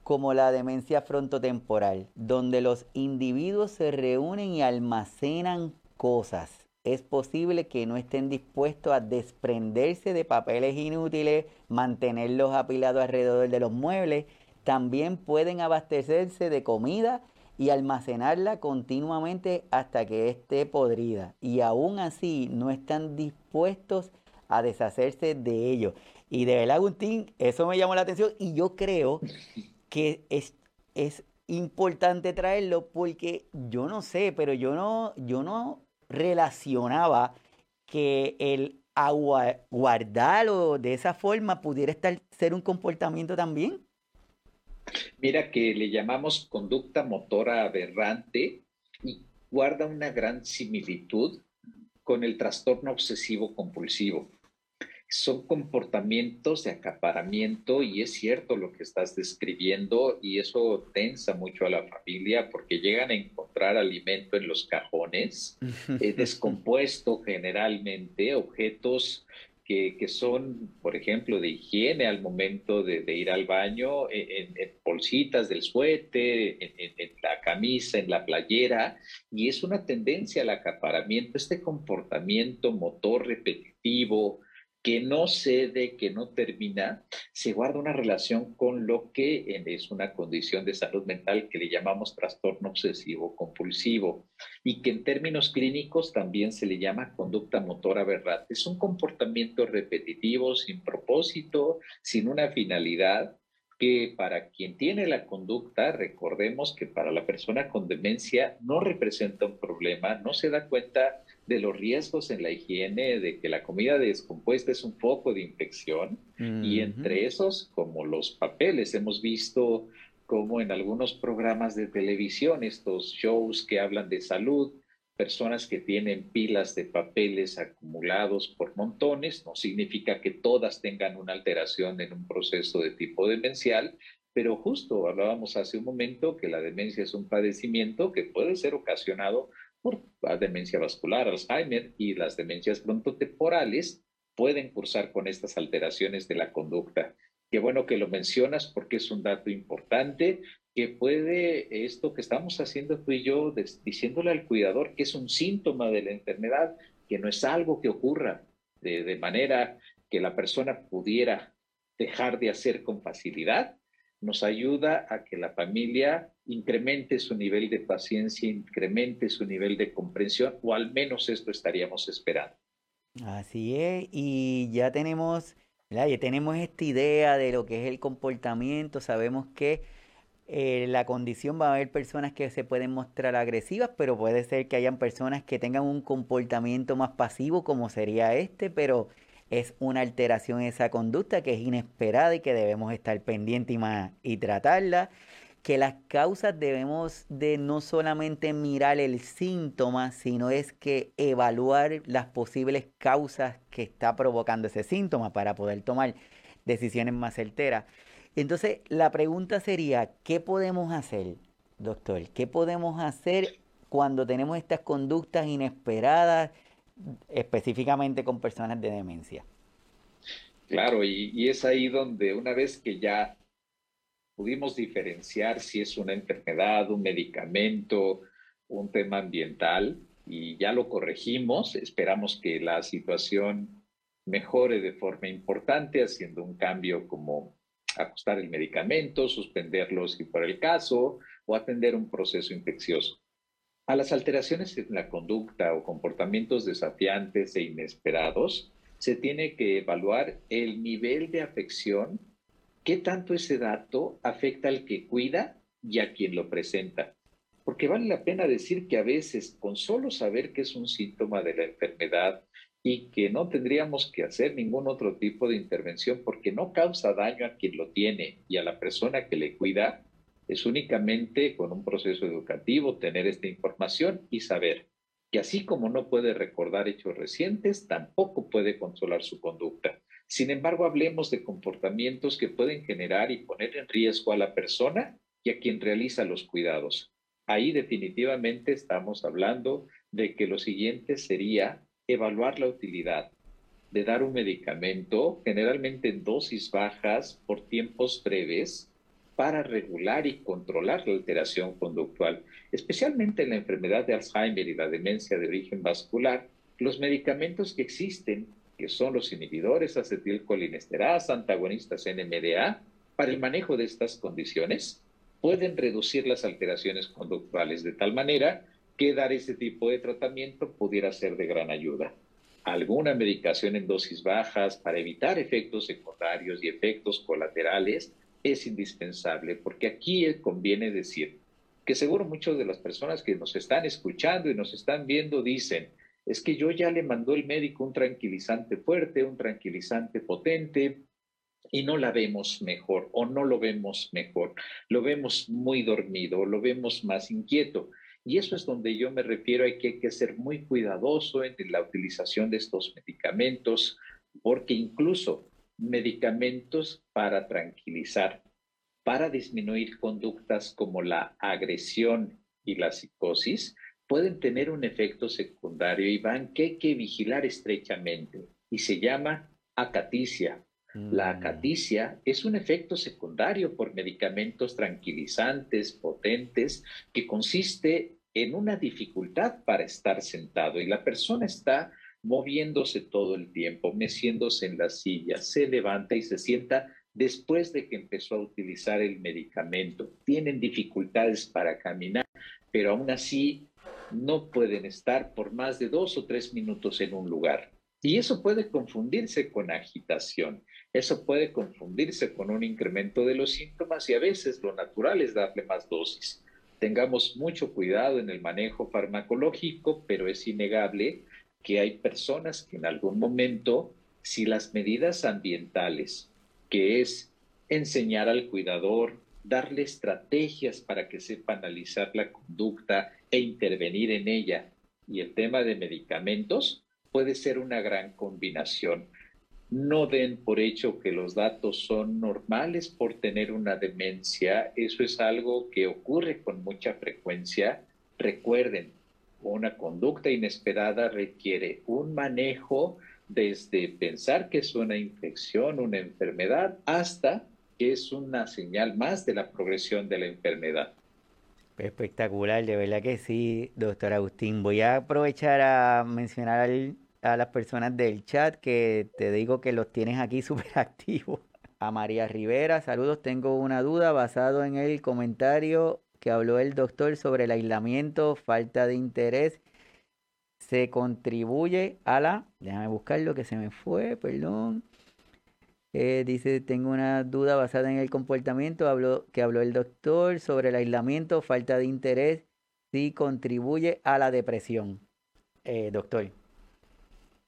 como la demencia frontotemporal, donde los individuos se reúnen y almacenan cosas es posible que no estén dispuestos a desprenderse de papeles inútiles, mantenerlos apilados alrededor de los muebles. También pueden abastecerse de comida y almacenarla continuamente hasta que esté podrida. Y aún así no están dispuestos a deshacerse de ello. Y de verdad, Agustín, eso me llamó la atención y yo creo que es, es importante traerlo porque yo no sé, pero yo no, yo no relacionaba que el aguardarlo de esa forma pudiera estar, ser un comportamiento también? Mira que le llamamos conducta motora aberrante y guarda una gran similitud con el trastorno obsesivo compulsivo son comportamientos de acaparamiento y es cierto lo que estás describiendo y eso tensa mucho a la familia porque llegan a encontrar alimento en los cajones, eh, descompuesto generalmente, objetos que, son, por ejemplo, de higiene al momento de, ir al baño, en, bolsitas del suéter, en, la camisa, en la playera, y es una tendencia al acaparamiento, este comportamiento motor repetitivo, que no cede, que no termina, se guarda una relación con lo que es una condición de salud mental que le llamamos trastorno obsesivo compulsivo y que en términos clínicos también se le llama conducta motora aberrante. Es un comportamiento repetitivo, sin propósito, sin una finalidad, que para quien tiene la conducta, recordemos que para la persona con demencia no representa un problema, no se da cuenta de los riesgos en la higiene, de que la comida descompuesta es un foco de infección. Y entre esos, como los papeles, hemos visto como en algunos programas de televisión, estos shows que hablan de salud, personas que tienen pilas de papeles acumulados por montones, no significa que todas tengan una alteración en un proceso de tipo demencial, pero justo hablábamos hace un momento que la demencia es un padecimiento que puede ser ocasionado por la demencia vascular, Alzheimer y las demencias frontotemporales pueden cursar con estas alteraciones de la conducta. Qué bueno que lo mencionas porque es un dato importante que puede esto que estamos haciendo tú y yo, diciéndole al cuidador que es un síntoma de la enfermedad, que no es algo que ocurra de, de manera que la persona pudiera dejar de hacer con facilidad, nos ayuda a que la familia incremente su nivel de paciencia, incremente su nivel de comprensión, o al menos esto estaríamos esperando. Así es, y ya tenemos, ya tenemos esta idea de lo que es el comportamiento, sabemos que eh, la condición va a haber personas que se pueden mostrar agresivas, pero puede ser que hayan personas que tengan un comportamiento más pasivo como sería este, pero es una alteración en esa conducta que es inesperada y que debemos estar pendientes y, y tratarla. Que las causas debemos de no solamente mirar el síntoma, sino es que evaluar las posibles causas que está provocando ese síntoma para poder tomar decisiones más certeras. Entonces, la pregunta sería, ¿qué podemos hacer, doctor? ¿Qué podemos hacer cuando tenemos estas conductas inesperadas? Específicamente con personas de demencia. Claro, y, es ahí donde una vez que ya pudimos diferenciar si es una enfermedad, un medicamento, un tema ambiental, y ya lo corregimos, esperamos que la situación mejore de forma importante, haciendo un cambio como ajustar el medicamento, suspenderlo si por el caso, o atender un proceso infeccioso. A las alteraciones en la conducta o comportamientos desafiantes e inesperados, se tiene que evaluar el nivel de afección, qué tanto ese dato afecta al que cuida y a quien lo presenta. Porque vale la pena decir que a veces con solo saber que es un síntoma de la enfermedad y que no tendríamos que hacer ningún otro tipo de intervención porque no causa daño a quien lo tiene y a la persona que le cuida, es únicamente con un proceso educativo tener esta información y saber que así como no puede recordar hechos recientes, tampoco puede controlar su conducta. Sin embargo, hablemos de comportamientos que pueden generar y poner en riesgo a la persona y a quien realiza los cuidados. Ahí definitivamente estamos hablando de que lo siguiente sería evaluar la utilidad de dar un medicamento, generalmente en dosis bajas por tiempos breves, para regular y controlar la alteración conductual, especialmente en la enfermedad de Alzheimer y la demencia de origen vascular. Los medicamentos que existen, que son los inhibidores acetilcolinesterasa, antagonistas NMDA, para el manejo de estas condiciones, pueden reducir las alteraciones conductuales de tal manera que dar ese tipo de tratamiento pudiera ser de gran ayuda. Alguna medicación en dosis bajas para evitar efectos secundarios y efectos colaterales es indispensable, porque aquí conviene decir que seguro muchas de las personas que nos están escuchando y nos están viendo dicen, es que yo ya le mandó el médico un tranquilizante fuerte, un tranquilizante potente, y no la vemos mejor o no lo vemos mejor, lo vemos muy dormido, lo vemos más inquieto. Y eso es donde yo me refiero a que hay que ser muy cuidadoso en la utilización de estos medicamentos, porque incluso medicamentos para tranquilizar, para disminuir conductas como la agresión y la psicosis, pueden tener un efecto secundario y van que hay que vigilar estrechamente y se llama acaticia. La mm. acaticia es un efecto secundario por medicamentos tranquilizantes potentes que consiste en una dificultad para estar sentado y la persona está moviéndose todo el tiempo, meciéndose en la silla, se levanta y se sienta después de que empezó a utilizar el medicamento. Tienen dificultades para caminar, pero aún así no pueden estar por más de dos o tres minutos en un lugar. Y eso puede confundirse con agitación, eso puede confundirse con un incremento de los síntomas y a veces lo natural es darle más dosis. Tengamos mucho cuidado en el manejo farmacológico, pero es innegable que hay personas que en algún momento, si las medidas ambientales, que es enseñar al cuidador, darle estrategias para que sepa analizar la conducta e intervenir en ella, y el tema de medicamentos, puede ser una gran combinación. No den por hecho que los datos son normales por tener una demencia. Eso es algo que ocurre con mucha frecuencia. Recuerden, una conducta inesperada requiere un manejo desde pensar que es una infección, una enfermedad, hasta que es una señal más de la progresión de la enfermedad. Espectacular, de verdad que sí, doctor Agustín. Voy a aprovechar a mencionar a las personas del chat que te digo que los tienes aquí súper activos. A María Rivera, saludos, tengo una duda basado en el comentario que habló el doctor sobre el aislamiento, falta de interés. Se contribuye a la... Déjame buscar lo que se me fue, perdón. Eh, dice, tengo una duda basada en el comportamiento habló, que habló el doctor sobre el aislamiento, falta de interés, si contribuye a la depresión. Eh, doctor.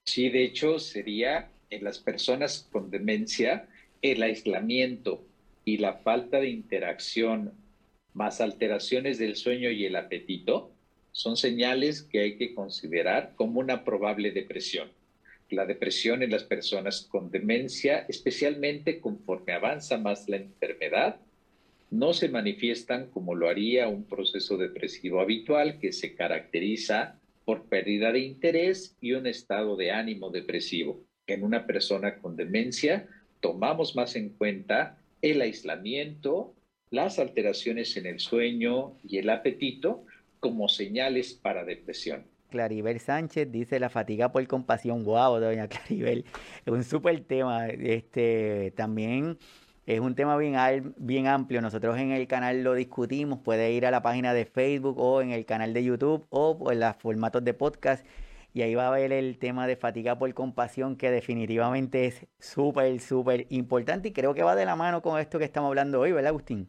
Sí, de hecho sería en las personas con demencia el aislamiento y la falta de interacción más alteraciones del sueño y el apetito son señales que hay que considerar como una probable depresión la depresión en las personas con demencia, especialmente conforme avanza más la enfermedad, no se manifiestan como lo haría un proceso depresivo habitual que se caracteriza por pérdida de interés y un estado de ánimo depresivo. En una persona con demencia tomamos más en cuenta el aislamiento, las alteraciones en el sueño y el apetito como señales para depresión. Claribel Sánchez dice la fatiga por compasión. Wow, doña Claribel. Es un súper tema. Este, también es un tema bien, bien amplio. Nosotros en el canal lo discutimos. Puede ir a la página de Facebook o en el canal de YouTube o en los formatos de podcast. Y ahí va a ver el tema de fatiga por compasión, que definitivamente es súper, súper importante. Y creo que va de la mano con esto que estamos hablando hoy, ¿verdad, Agustín?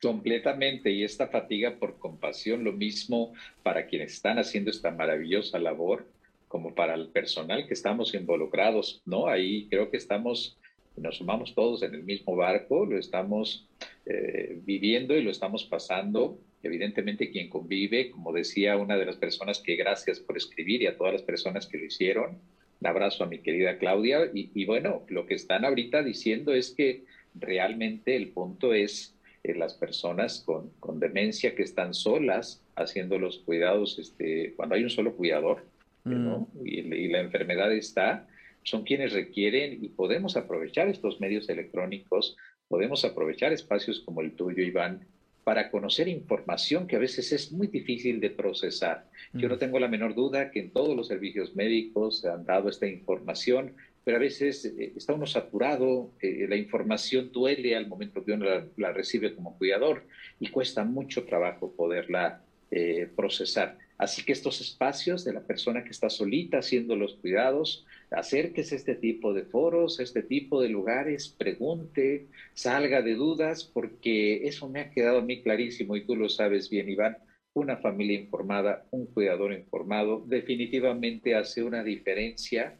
Completamente, y esta fatiga por compasión, lo mismo para quienes están haciendo esta maravillosa labor, como para el personal que estamos involucrados, ¿no? Ahí creo que estamos, nos sumamos todos en el mismo barco, lo estamos eh, viviendo y lo estamos pasando. Evidentemente quien convive, como decía una de las personas que gracias por escribir y a todas las personas que lo hicieron, un abrazo a mi querida Claudia, y, y bueno, lo que están ahorita diciendo es que realmente el punto es eh, las personas con, con, demencia que están solas haciendo los cuidados, este, cuando hay un solo cuidador ¿no? Mm. y, y, la enfermedad está, son quienes requieren y podemos aprovechar estos medios electrónicos, podemos aprovechar espacios como el tuyo, Iván, para conocer información que a veces es muy difícil de procesar. Yo no mm. tengo la menor duda que en todos los servicios médicos se han dado esta información, pero a veces eh, está uno saturado, eh, la información duele al momento que uno la, recibe como cuidador y cuesta mucho trabajo poderla eh, procesar. Así que estos espacios de la persona que está solita haciendo los cuidados, acérquese a este tipo de foros, a este tipo de lugares, pregunte, salga de dudas, porque eso me ha quedado a mí clarísimo y tú lo sabes bien, Iván. Una familia informada, un cuidador informado, definitivamente hace una diferencia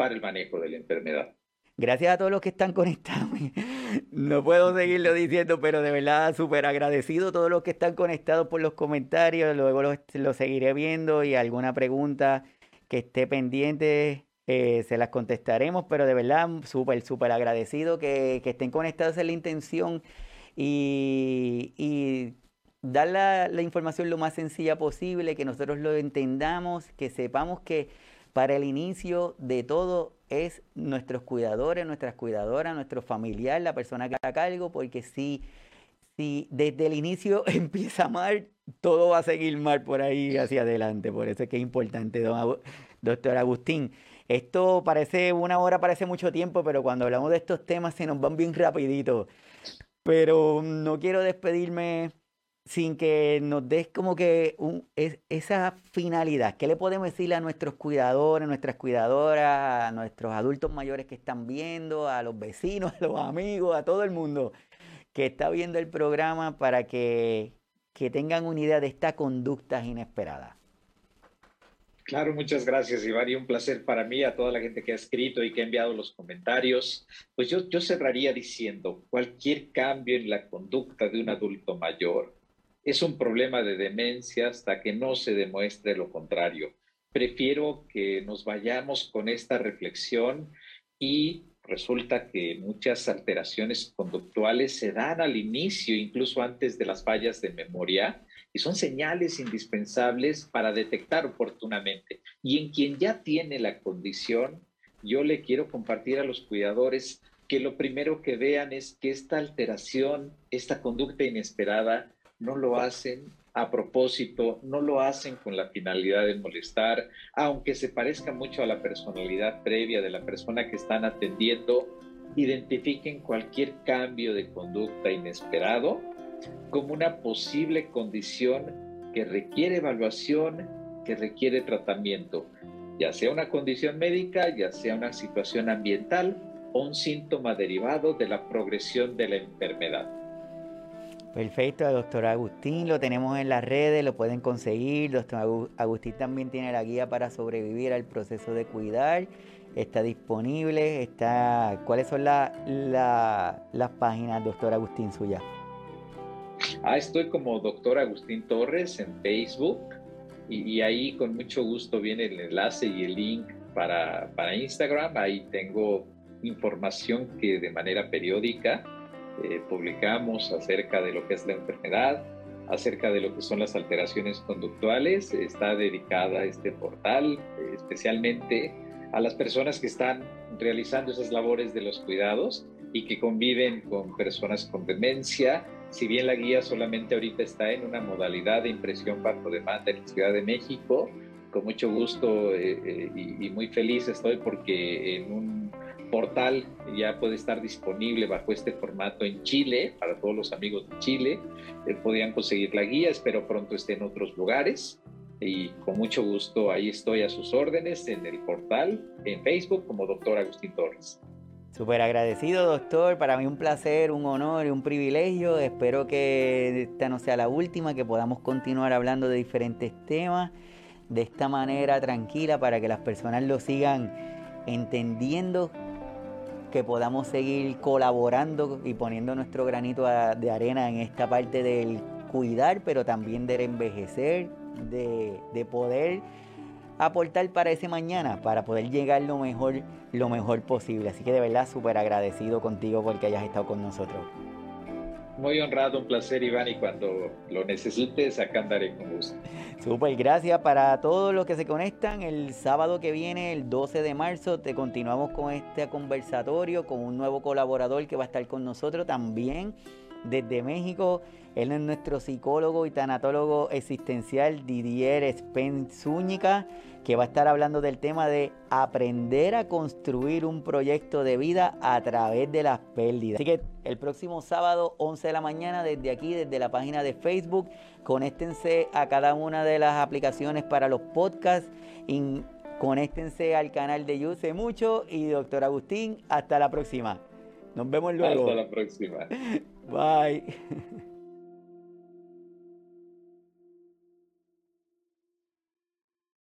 para el manejo de la enfermedad. Gracias a todos los que están conectados. No puedo seguirlo diciendo, pero de verdad súper agradecido a todos los que están conectados por los comentarios. Luego lo, seguiré viendo y alguna pregunta que esté pendiente eh, se las contestaremos, pero de verdad súper, súper agradecido que, estén conectados en la intención y, dar la, la información lo más sencilla posible, que nosotros lo entendamos, que sepamos que para el inicio de todo es nuestros cuidadores, nuestras cuidadoras, nuestro familiar, la persona que está a cargo, porque si, si desde el inicio empieza mal, todo va a seguir mal por ahí hacia adelante. Por eso es que es importante, doctor Agustín. Esto parece una hora, parece mucho tiempo, pero cuando hablamos de estos temas se nos van bien rapidito. Pero no quiero despedirme sin que nos des como que esa finalidad. ¿Qué le podemos decir a nuestros cuidadores, nuestras cuidadoras, a nuestros adultos mayores que están viendo, a los vecinos, a los amigos, a todo el mundo que está viendo el programa para que, que tengan una idea de esta conducta inesperada? Claro, muchas gracias, Iván, y un placer para mí, a toda la gente que ha escrito y que ha enviado los comentarios. Pues yo, yo cerraría diciendo, cualquier cambio en la conducta de un adulto mayor, es un problema de demencia hasta que no se demuestre lo contrario. Prefiero que nos vayamos con esta reflexión y resulta que muchas alteraciones conductuales se dan al inicio, incluso antes de las fallas de memoria, y son señales indispensables para detectar oportunamente. Y en quien ya tiene la condición, yo le quiero compartir a los cuidadores que lo primero que vean es que esta alteración, esta conducta inesperada, no lo hacen a propósito, no lo hacen con la finalidad de molestar, aunque se parezca mucho a la personalidad previa de la persona que están atendiendo, identifiquen cualquier cambio de conducta inesperado como una posible condición que requiere evaluación, que requiere tratamiento, ya sea una condición médica, ya sea una situación ambiental o un síntoma derivado de la progresión de la enfermedad. Perfecto, doctor Agustín, lo tenemos en las redes, lo pueden conseguir. Doctor Agustín también tiene la guía para sobrevivir al proceso de cuidar. Está disponible. Está, ¿Cuáles son las páginas, doctor Agustín, suya? Ah, estoy como doctor Agustín Torres en Facebook y, ahí con mucho gusto viene el enlace y el link para, para Instagram. Ahí tengo información que de manera periódica eh, publicamos acerca de lo que es la enfermedad, acerca de lo que son las alteraciones conductuales. Está dedicada este portal eh, especialmente a las personas que están realizando esas labores de los cuidados y que conviven con personas con demencia. Si bien la guía solamente ahorita está en una modalidad de impresión bajo demanda en la Ciudad de México, con mucho gusto eh, y, y muy feliz estoy porque en un portal ya puede estar disponible bajo este formato en Chile, para todos los amigos de Chile. Eh, podían conseguir la guía, espero pronto esté en otros lugares. Y con mucho gusto ahí estoy a sus órdenes en el portal, en Facebook como doctor Agustín Torres. Súper agradecido, doctor. Para mí un placer, un honor y un privilegio. Espero que esta no sea la última, que podamos continuar hablando de diferentes temas de esta manera tranquila para que las personas lo sigan entendiendo que podamos seguir colaborando y poniendo nuestro granito de arena en esta parte del cuidar, pero también del envejecer, de, de poder aportar para ese mañana, para poder llegar lo mejor, lo mejor posible. Así que de verdad súper agradecido contigo porque hayas estado con nosotros. Muy honrado, un placer, Iván, y cuando lo necesites, acá andaré con gusto. Súper, gracias para todos los que se conectan. El sábado que viene, el 12 de marzo, te continuamos con este conversatorio con un nuevo colaborador que va a estar con nosotros también desde México. Él es nuestro psicólogo y tanatólogo existencial Didier Zúñiga que va a estar hablando del tema de aprender a construir un proyecto de vida a través de las pérdidas. Así que el próximo sábado, 11 de la mañana, desde aquí, desde la página de Facebook, conéctense a cada una de las aplicaciones para los podcasts. Y conéctense al canal de Yuse Mucho y doctor Agustín, hasta la próxima. Nos vemos luego. Hasta la próxima. Bye.